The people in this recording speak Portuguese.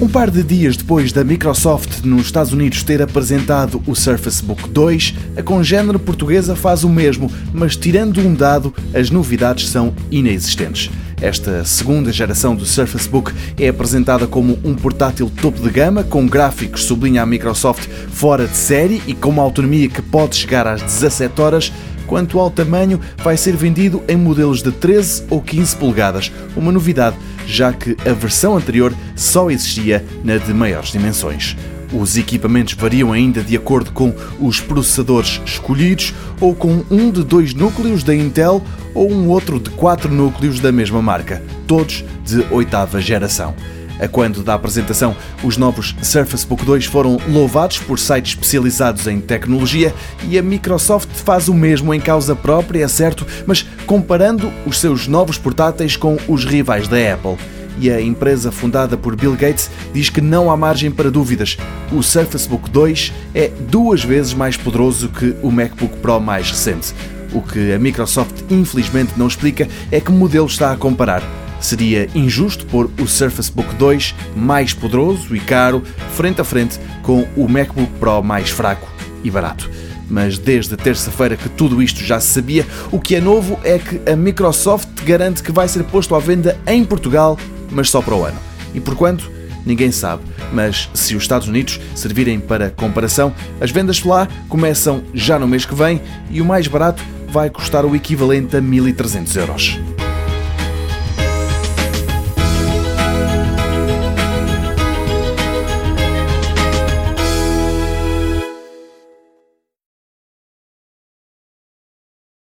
Um par de dias depois da Microsoft nos Estados Unidos ter apresentado o Surface Book 2, a congênere portuguesa faz o mesmo, mas tirando um dado, as novidades são inexistentes. Esta segunda geração do Surface Book é apresentada como um portátil topo de gama, com gráficos, sublinha a Microsoft, fora de série e com uma autonomia que pode chegar às 17 horas. Quanto ao tamanho, vai ser vendido em modelos de 13 ou 15 polegadas, uma novidade, já que a versão anterior só existia na de maiores dimensões. Os equipamentos variam ainda de acordo com os processadores escolhidos ou com um de dois núcleos da Intel ou um outro de quatro núcleos da mesma marca, todos de oitava geração. A quando da apresentação, os novos Surface Book 2 foram louvados por sites especializados em tecnologia e a Microsoft faz o mesmo em causa própria, é certo, mas comparando os seus novos portáteis com os rivais da Apple e a empresa fundada por Bill Gates diz que não há margem para dúvidas. O Surface Book 2 é duas vezes mais poderoso que o MacBook Pro mais recente. O que a Microsoft infelizmente não explica é que modelo está a comparar. Seria injusto pôr o Surface Book 2 mais poderoso e caro frente a frente com o MacBook Pro mais fraco e barato. Mas desde terça-feira que tudo isto já se sabia, o que é novo é que a Microsoft garante que vai ser posto à venda em Portugal mas só para o ano. E por quanto? Ninguém sabe, mas se os Estados Unidos servirem para comparação, as vendas lá começam já no mês que vem e o mais barato vai custar o equivalente a 1.300 euros.